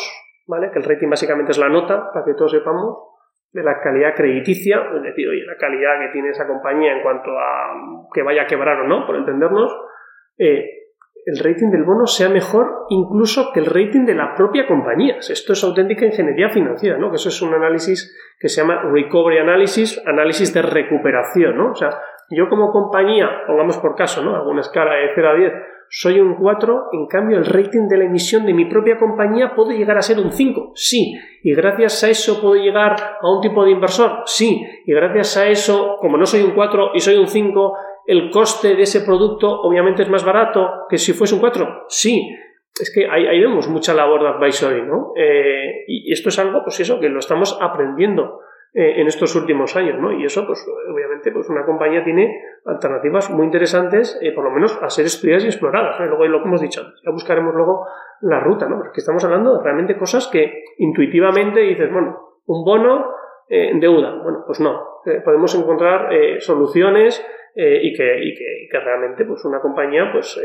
¿vale? Que el rating básicamente es la nota, para que todos sepamos, de la calidad crediticia, es decir, oye, la calidad que tiene esa compañía en cuanto a que vaya a quebrar o no, por entendernos, eh, el rating del bono sea mejor incluso que el rating de la propia compañía. Esto es auténtica ingeniería financiera, ¿no? Que eso es un análisis que se llama recovery analysis, análisis de recuperación, ¿no? O sea, yo como compañía, pongamos por caso, ¿no? Alguna escala de 0 a 10, soy un 4, en cambio el rating de la emisión de mi propia compañía puede llegar a ser un 5, sí, y gracias a eso puedo llegar a un tipo de inversor, sí, y gracias a eso, como no soy un 4 y soy un 5, el coste de ese producto obviamente es más barato que si fuese un 4. Sí, es que ahí, vemos mucha labor de advisory, ¿no? Eh, y esto es algo, pues eso, que lo estamos aprendiendo eh, en estos últimos años, ¿no? Y eso, pues obviamente, pues una compañía tiene alternativas muy interesantes, eh, por lo menos a ser estudiadas y exploradas. Luego, lo que hemos dicho ya buscaremos luego la ruta, ¿no? Porque estamos hablando de realmente cosas que intuitivamente dices, bueno, un bono, deuda. Bueno, pues no. podemos encontrar soluciones eh, y, que, y, que, que, realmente pues una compañía pues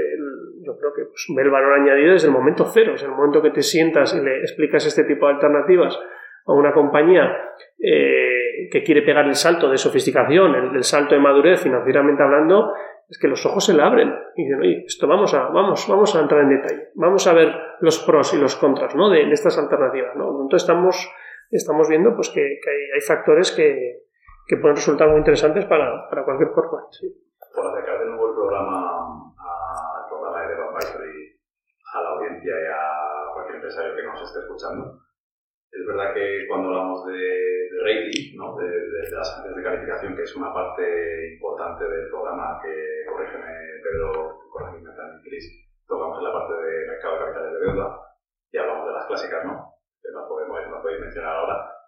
yo creo que pues, ve el valor añadido desde el momento cero, es el momento que te sientas y le explicas este tipo de alternativas a una compañía eh, que quiere pegar el salto de sofisticación, el, salto de madurez financieramente hablando, es que los ojos se le abren y dicen, oye, esto vamos a, vamos, vamos a entrar en detalle, vamos a ver los pros y los contras ¿no? de, estas alternativas. ¿no? Entonces estamos, estamos viendo pues, que, hay, hay factores que, que pueden resultar muy interesantes para, para cualquier corporate. Sí. Por acercar de nuevo el programa al programa de Advisory a la audiencia y a cualquier empresario que nos esté escuchando, es verdad que cuando hablamos de, de rating, ¿no? de, de, las agencias de calificación, que es una parte importante del programa, que, corrígeme Pedro, corrígeme también Cris, tocamos en la parte de mercado de capitales de deuda y hablamos de las clásicas, ¿no? Que no podemos, no podéis mencionar ahora.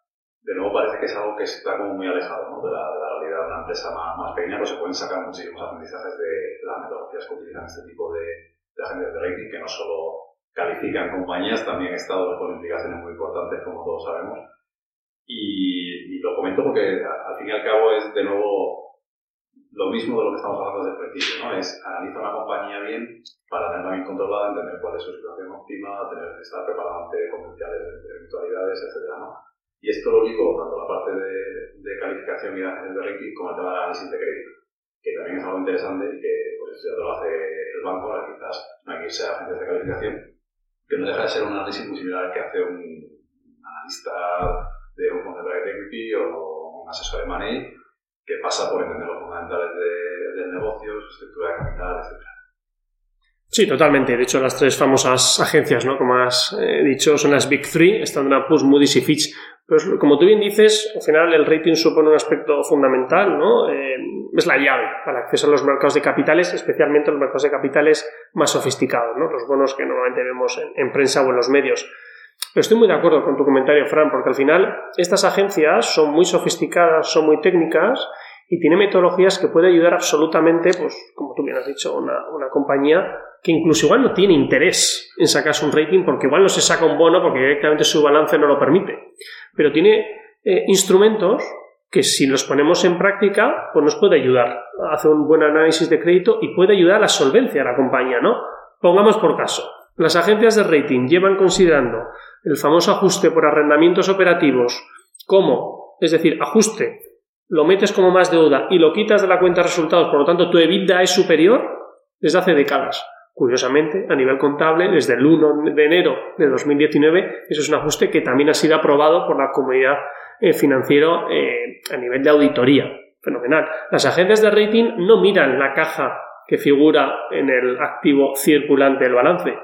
De nuevo parece que es algo que está como muy alejado ¿no? de, la, de, la, realidad de una empresa más, más pequeña, pero se pueden sacar muchísimos aprendizajes de las metodologías que utilizan este tipo de, de agencias de rating, que no solo califican compañías, también estados con implicaciones muy importantes, como todos sabemos. Y, y, lo comento porque al fin y al cabo es de nuevo lo mismo de lo que estamos hablando desde el principio, ¿no? Es analizar una compañía bien para tenerla bien controlada, entender cuál es su situación óptima, tener, estar preparado ante potenciales eventualidades, etc. ¿no? Y esto lo digo tanto la parte de, calificación y de agencias de ranking como el tema de análisis de crédito, que también es algo interesante y que pues, ya lo hace el banco, ahora quizás no hay que irse a agencias de calificación, que no deja de ser un análisis muy similar al que hace un analista de un fondo de private equity o un asesor de money que pasa por entender los fundamentales de, del negocio, su estructura de capital, etc. Sí, totalmente. De hecho, las tres famosas agencias, ¿no? Como has eh, dicho, son las Big Three, Standard Poor's, Moody's y Fitch. Pero como tú bien dices, al final el rating supone un aspecto fundamental, ¿no? Eh, es la llave para acceso a los mercados de capitales, especialmente los mercados de capitales más sofisticados, ¿no? Los bonos que normalmente vemos en, en prensa o en los medios. Pero estoy muy de acuerdo con tu comentario, Fran, porque al final estas agencias son muy sofisticadas, son muy técnicas y tienen metodologías que pueden ayudar absolutamente, pues, como tú bien has dicho, una compañía que incluso igual no tiene interés en sacarse un rating porque igual no se saca un bono porque directamente su balance no lo permite. Pero tiene eh, instrumentos que si los ponemos en práctica, pues nos puede ayudar a hacer un buen análisis de crédito y puede ayudar a la solvencia de la compañía, ¿no? Pongamos por caso, las agencias de rating llevan considerando el famoso ajuste por arrendamientos operativos como, es decir, ajuste, lo metes como más deuda y lo quitas de la cuenta de resultados, por lo tanto tu EBITDA es superior desde hace décadas. Curiosamente, a nivel contable, desde el 1 de enero de 2019, eso es un ajuste que también ha sido aprobado por la comunidad eh, financiera eh, a nivel de auditoría. Fenomenal. Las agencias de rating no miran la caja que figura en el activo circulante del balance.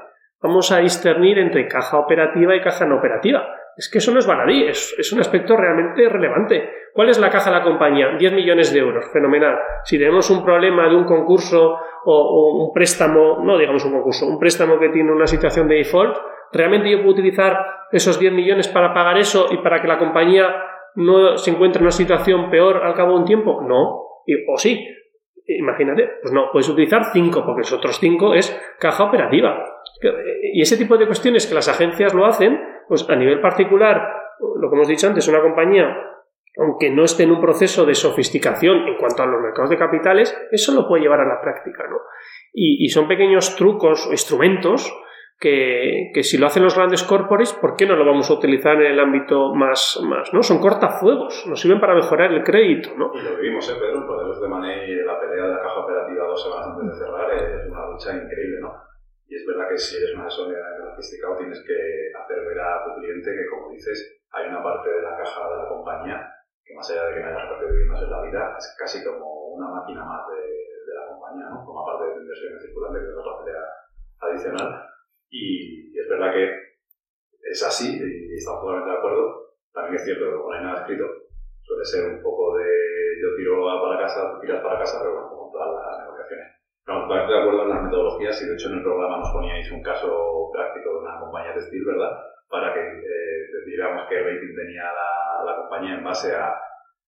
Vamos a discernir entre caja operativa y caja no operativa. Es que eso no es baladí, es, es, un aspecto realmente relevante. ¿Cuál es la caja de la compañía? 10 millones de euros, fenomenal. Si tenemos un problema de un concurso o, un préstamo, no digamos un concurso, un préstamo que tiene una situación de default, ¿realmente yo puedo utilizar esos 10 millones para pagar eso y para que la compañía no se encuentre en una situación peor al cabo de un tiempo? No. O sí. Imagínate, pues no, puedes utilizar 5, porque los otros 5 es caja operativa. Y ese tipo de cuestiones que las agencias lo hacen, pues a nivel particular, lo que hemos dicho antes, una compañía, aunque no esté en un proceso de sofisticación en cuanto a los mercados de capitales, eso lo puede llevar a la práctica, ¿no? Y, y son pequeños trucos o instrumentos que, que, si lo hacen los grandes corporates, ¿por qué no lo vamos a utilizar en el ámbito más, más ¿no? Son cortafuegos, nos sirven para mejorar el crédito, ¿no? Y lo vivimos, ¿eh, Pedro? Modelos de Money, la pelea de la caja operativa dos semanas antes de cerrar es una lucha increíble, ¿no? Y es verdad que si eres una asesor sofisticado tienes que hacer ver a tu cliente que, como dices, hay una parte de la caja de la compañía que más allá de que no hayas perdido en la vida, es casi como una máquina más de, de la compañía, ¿no? Como parte de tu inversión circulante, que es otra pelea adicional. Y, y, es verdad que es así, y estamos totalmente de acuerdo. También es cierto que como no hay nada escrito, suele ser un poco de yo tiro para casa, tú tiras para casa, pero bueno, como todas las negociaciones. Estamos totalmente de acuerdo en las metodologías y de hecho en el programa nos poníais un caso práctico de una compañía textil, ¿verdad? Para que eh, digamos qué rating tenía la, la, compañía en base a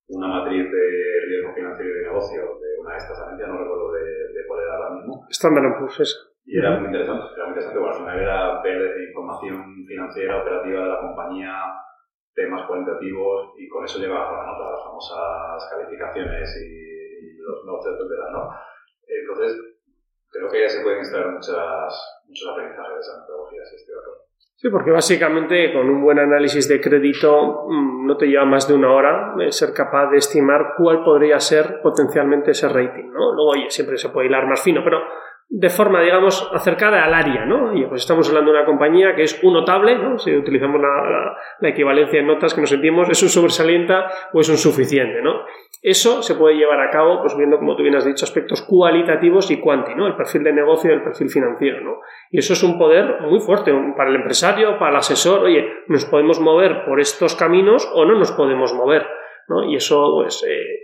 una matriz de riesgo financiero y de negocio de una de estas agencias, no recuerdo de, de cuál era ahora mismo. Standard Poor's, eso. Y era muy interesante, era muy interesante, porque al final era ver información financiera, operativa de la compañía, temas cualitativos, y con eso llegaba a la nota, las famosas calificaciones y, y los notes, etcétera, ¿no? Entonces, creo que ya se pueden extraer muchas, muchos aprendizajes de esas metodologías, de acuerdo. Sí, porque básicamente con un buen análisis de crédito no te lleva más de una hora ser capaz de estimar cuál podría ser potencialmente ese rating, ¿no? Luego, oye, siempre se puede hilar más fino, pero de forma, digamos, acercada al área, ¿no? Y pues estamos hablando de una compañía que es un notable, ¿no? Si utilizamos la, la, equivalencia en notas que nos sentimos, ¿es un sobresalienta o es un suficiente, ¿no? Eso se puede llevar a cabo, pues viendo, como tú bien has dicho, aspectos cualitativos y cuanti, ¿no? El perfil de negocio y el perfil financiero, ¿no? Y eso es un poder muy fuerte para el empresario, para el asesor. Oye, nos podemos mover por estos caminos o no nos podemos mover, ¿no? Y eso, pues, eh,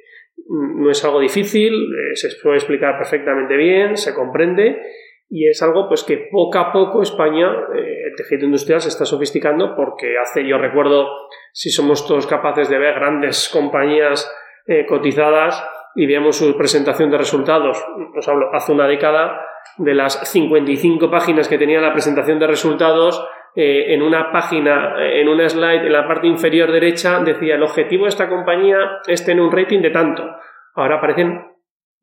no es algo difícil, eh, se puede explicar perfectamente bien, se comprende y es algo pues que poco a poco España, eh, el tejido industrial se está sofisticando porque hace, yo recuerdo, si somos todos capaces de ver grandes compañías eh, cotizadas y veamos su presentación de resultados, os hablo, hace una década, de las 55 páginas que tenía la presentación de resultados, eh, en una página, en una slide, en la parte inferior derecha, decía el objetivo de esta compañía es tener un rating de tanto. Ahora aparecen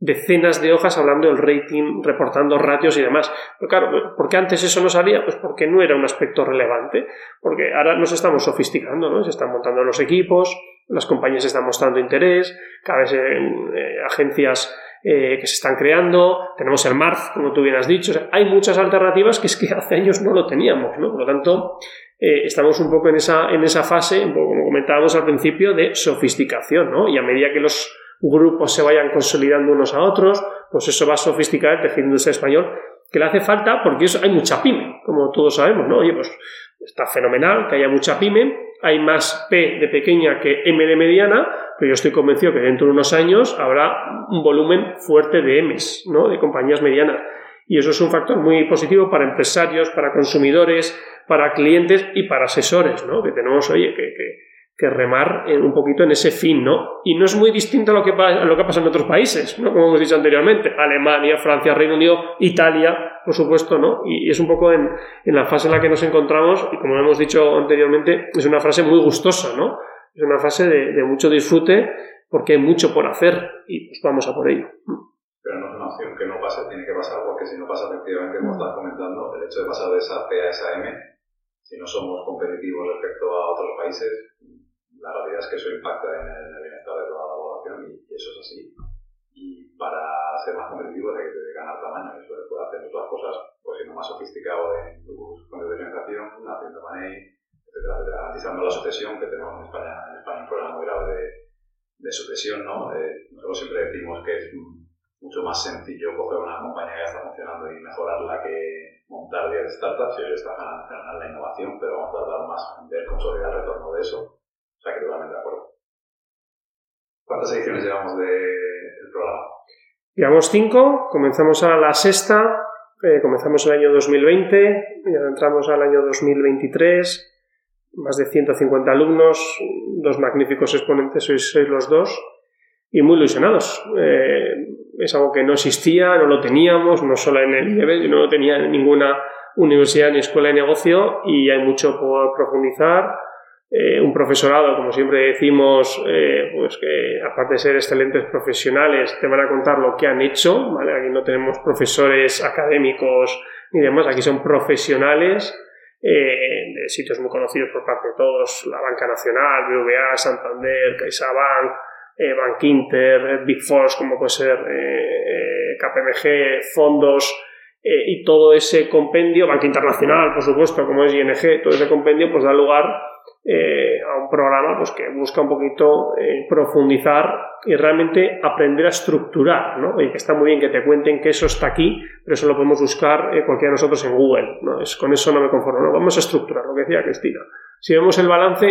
decenas de hojas hablando del rating, reportando ratios y demás. Pero claro, ¿por qué antes eso no salía? Pues porque no era un aspecto relevante, porque ahora nos estamos sofisticando, ¿no? Se están montando los equipos, las compañías están mostrando interés, cada vez eh, agencias eh, que se están creando, tenemos el MARF, como tú bien has dicho, hay muchas alternativas que es que hace años no lo teníamos, ¿no? Por lo tanto, eh, estamos un poco en esa, en esa fase, como comentábamos al principio, de sofisticación, ¿no? Y a medida que los grupos se vayan consolidando unos a otros, pues eso va a sofisticar el tejido industrial español, que le hace falta porque eso, hay mucha pyme, como todos sabemos, ¿no? Oye, pues está fenomenal que haya mucha pyme, hay más P de pequeña que M de mediana, pero yo estoy convencido que dentro de unos años habrá un volumen fuerte de M's, ¿no? De compañías medianas. Y eso es un factor muy positivo para empresarios, para consumidores, para clientes y para asesores, ¿no? Que tenemos, oye, que, que que remar un poquito en ese fin, ¿no? Y no es muy distinto a lo que, a lo que pasa en otros países, ¿no? Como hemos dicho anteriormente, Alemania, Francia, Reino Unido, Italia, por supuesto, ¿no? Y, es un poco en, en, la fase en la que nos encontramos, y como hemos dicho anteriormente, es una fase muy gustosa, ¿no? Es una fase de, de mucho disfrute, porque hay mucho por hacer, y pues vamos a por ello. Pero no es una opción que no pase, tiene que pasar, porque si no pasa efectivamente, como estás comentando, el hecho de pasar de esa P a esa M, si no somos competitivos respecto a otros países, la realidad es que eso impacta en el, bienestar de toda la población y, eso es así. Y para ser más competitivo hay que ganar tamaño. Eso puede hacer otras cosas, pues siendo más sofisticado en tus fuentes de financiación, haciendo money, etcétera, Garantizando la sucesión, que tenemos en España, en España un problema muy grave de, de sucesión, ¿no? Eh, nosotros siempre decimos que es mucho más sencillo coger una compañía que ya está funcionando y mejorarla que montar 10 startups. Y hoy está ganando la innovación, pero vamos a tardar más en ver consolidar el retorno de eso o sea que totalmente de acuerdo. ¿Cuántas ediciones llevamos del programa? Llevamos cinco, comenzamos a la sexta, eh, comenzamos el año 2020 y entramos al año 2023, más de 150 alumnos, dos magníficos exponentes, sois, los dos, y muy ilusionados. Eh, es algo que no existía, no lo teníamos, no solo en el IEB, no lo tenía en ninguna universidad ni escuela de negocio y hay mucho por profundizar eh, un profesorado, como siempre decimos, eh, pues que aparte de ser excelentes profesionales, te van a contar lo que han hecho, ¿vale? Aquí no tenemos profesores académicos ni demás, aquí son profesionales eh, de sitios muy conocidos por parte de todos, la Banca Nacional, BVA, Santander, CaixaBank, Bank Inter, Big Four, como puede ser KPMG, fondos, y todo ese compendio, Banca Internacional, por supuesto, como es ING, todo ese compendio, pues da lugar eh, a un programa pues, que busca un poquito eh, profundizar y realmente aprender a estructurar, ¿no? Y que está muy bien que te cuenten que eso está aquí, pero eso lo podemos buscar eh, cualquiera de nosotros en Google, ¿no? Es, con eso no me conformo, ¿no? Vamos a estructurar, lo que decía Cristina. Si vemos el balance,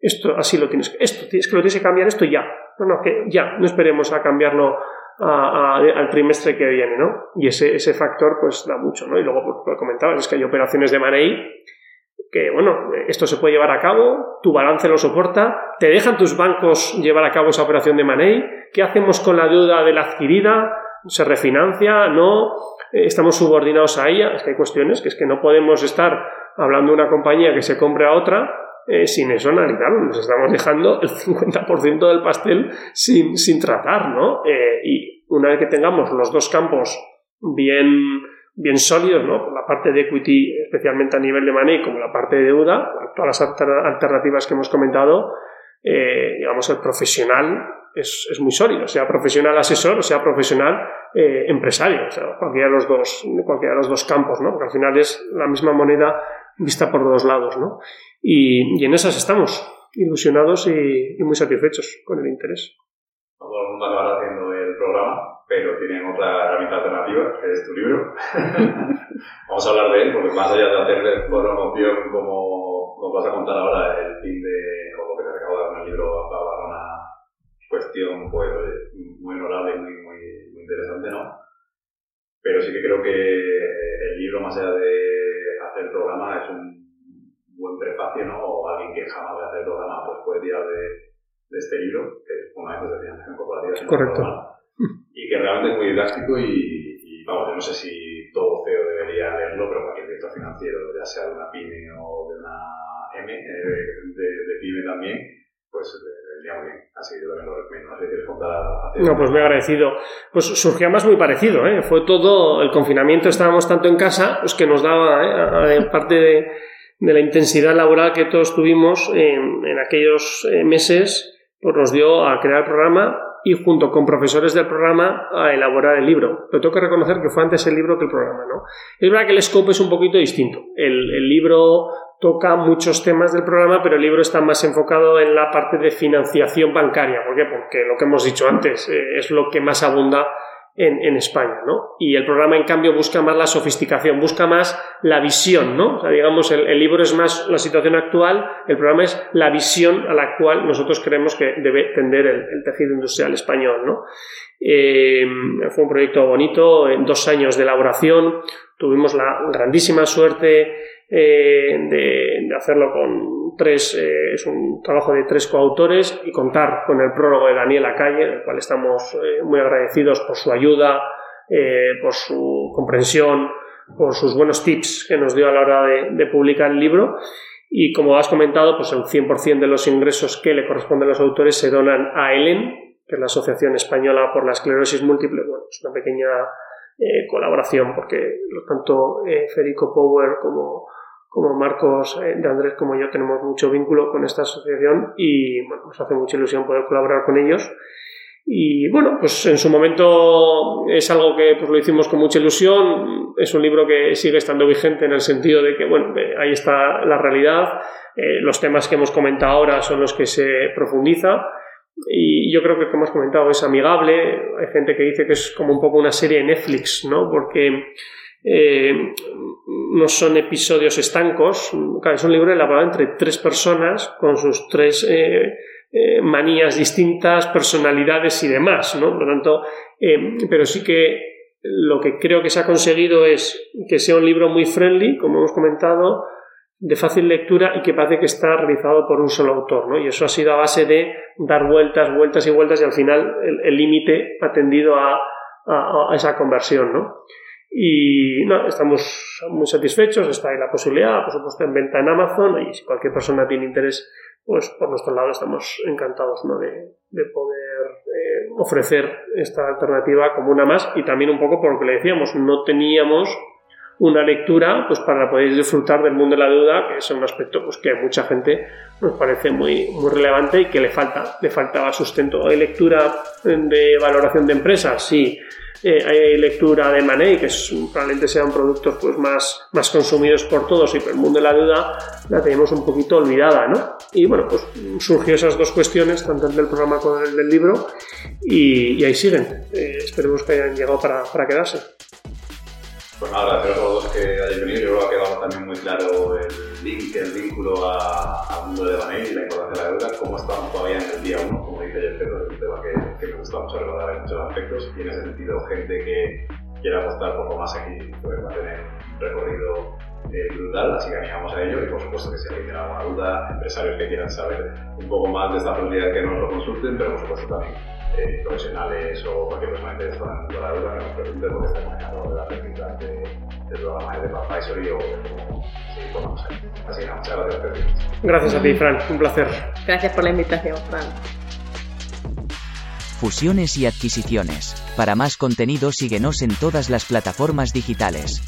esto así lo tienes, esto tienes que lo tienes que cambiar, esto ya. No, no, que ya, no esperemos a cambiarlo al trimestre que viene, ¿no? Y ese, ese factor pues da mucho, ¿no? Y luego, pues, comentabas, es que hay operaciones de money que, bueno, esto se puede llevar a cabo, tu balance lo soporta, te dejan tus bancos llevar a cabo esa operación de money, ¿qué hacemos con la deuda de la adquirida? ¿Se refinancia? ¿No? ¿Estamos subordinados a ella? Es que hay cuestiones que es que no podemos estar hablando de una compañía que se compre a otra eh, sin eso analizarlo. Nos estamos dejando el 50% del pastel sin, sin tratar, ¿no? Eh, y una vez que tengamos los dos campos bien bien sólidos, ¿no? Por la parte de equity, especialmente a nivel de money, como la parte de deuda, todas las alternativas que hemos comentado, eh, digamos, el profesional es, es, muy sólido, sea profesional asesor o sea profesional eh, empresario, o sea, cualquiera de los dos, cualquiera de los dos campos, ¿no? Porque al final es la misma moneda vista por dos lados, ¿no? Y, en esas estamos, ilusionados y muy satisfechos con el interés. todo el mundo acabará haciendo el programa, pero tienen otra herramienta alternativa, que es tu libro. Vamos a hablar de él, porque más allá de hacerle promoción como nos vas a contar ahora el fin de, o lo que te acabo de dar en el libro, va a una cuestión pues, muy honorable y muy, muy, muy interesante, ¿no? Pero sí que creo que el libro, más allá de hacer el programa, es un buen prefacio, ¿no? O alguien que jamás va a hacer el programa, pues puede tirar de, de este libro, que es Fundamentos de Financiación Corporativa. Correcto. Y que realmente es muy didáctico y, y, vamos, yo no sé si todo CEO debería leerlo, pero cualquier director financiero, ya sea de una PYME o de una M, eh, de, de, PYME también, pues vendría muy bien. Así que yo también lo recomiendo. No sé si quieres contar hacia No, pues muy agradecido. Pues surgió más muy parecido, ¿eh? Fue todo, el confinamiento estábamos tanto en casa, pues que nos daba, ¿eh? parte de, de, la intensidad laboral que todos tuvimos en, en aquellos eh, meses, pues nos dio a crear el programa y junto con profesores del programa a elaborar el libro. Pero tengo que reconocer que fue antes el libro que el programa, ¿no? Es verdad que el scope es un poquito distinto. El, el libro toca muchos temas del programa, pero el libro está más enfocado en la parte de financiación bancaria. ¿Por qué? Porque lo que hemos dicho antes eh, es lo que más abunda en, España, ¿no? Y el programa, en cambio, busca más la sofisticación, busca más la visión, ¿no? O sea, digamos, el, libro es más la situación actual, el programa es la visión a la cual nosotros creemos que debe tender el, tejido industrial español, ¿no? Eh, fue un proyecto bonito, en dos años de elaboración, tuvimos la grandísima suerte eh, de, hacerlo con tres, eh, es un trabajo de tres coautores y contar con el prólogo de Daniel Calle, del cual estamos eh, muy agradecidos por su ayuda, eh, por su comprensión, por sus buenos tips que nos dio a la hora de, publicar el libro. Y como has comentado, pues el 100% de los ingresos que le corresponden a los autores se donan a ELEN, que es la Asociación Española por la Esclerosis Múltiple. Bueno, es una pequeña colaboración porque tanto Federico Power como, como Marcos eh, de Andrés como yo tenemos mucho vínculo con esta asociación y bueno, nos hace mucha ilusión poder colaborar con ellos. Y bueno, pues en su momento es algo que pues, lo hicimos con mucha ilusión. Es un libro que sigue estando vigente en el sentido de que, bueno, ahí está la realidad. Eh, los temas que hemos comentado ahora son los que se profundiza. Y yo creo que, como has comentado, es amigable. Hay gente que dice que es como un poco una serie de Netflix, ¿no? Porque eh, no son episodios estancos. Es un libro elaborado entre tres personas con sus tres eh, eh, manías distintas, personalidades y demás, ¿no? Por lo tanto, pero sí que lo que creo que se ha conseguido es que sea un libro muy friendly, como hemos comentado, de fácil lectura y que parece que está realizado por un solo autor, ¿no? Y eso ha sido a base de dar vueltas, vueltas y vueltas y al final el límite ha tendido a, a, a, esa conversión, ¿no? Y no, estamos muy satisfechos, está ahí la posibilidad, por supuesto, en venta en Amazon y si cualquier persona tiene interés, pues por nuestro lado estamos encantados ¿no? de, de poder eh, ofrecer esta alternativa como una más y también un poco por lo que le decíamos, no teníamos una lectura pues para poder disfrutar del mundo de la deuda, que es un aspecto pues que a mucha gente nos parece muy, muy relevante y que le falta, le faltaba sustento. ¿Hay lectura de valoración de empresas? Sí. Eh, hay lectura de Money, que es, probablemente sean productos pues, más, más consumidos por todos y por el mundo de la deuda la tenemos un poquito olvidada, ¿no? Y bueno, pues surgió esas dos cuestiones, tanto el del programa como el del libro, y, y ahí siguen. Eh, esperemos que hayan llegado para, para quedarse. Pues nada, agradecer a todos que hayáis venido. Yo creo que ha quedado también muy claro el link, el vínculo al mundo de Baney y la importancia de la deuda, cómo estamos todavía en el día uno, como dice Jeff es un tema que, que, me gusta mucho recordar en muchos aspectos. Y en ese sentido, gente que quiera apostar un poco más aquí, pues va a tener un recorrido eh, brutal, así que animamos a ello. Y por supuesto que si alguien tiene alguna duda, empresarios que quieran saber un poco más de esta profundidad, que nos lo consulten, pero por supuesto también eh, profesionales o cualquier persona interesada en de la deuda que nos pregunte porque estamos manejando de la técnica de, del programa de Advisory o de cómo seguir formamos ahí. Así que muchas gracias. Gracias a ti, Fran. Un placer. Gracias por la invitación, Fran. Fusiones y adquisiciones. Para más contenido síguenos en todas las plataformas digitales.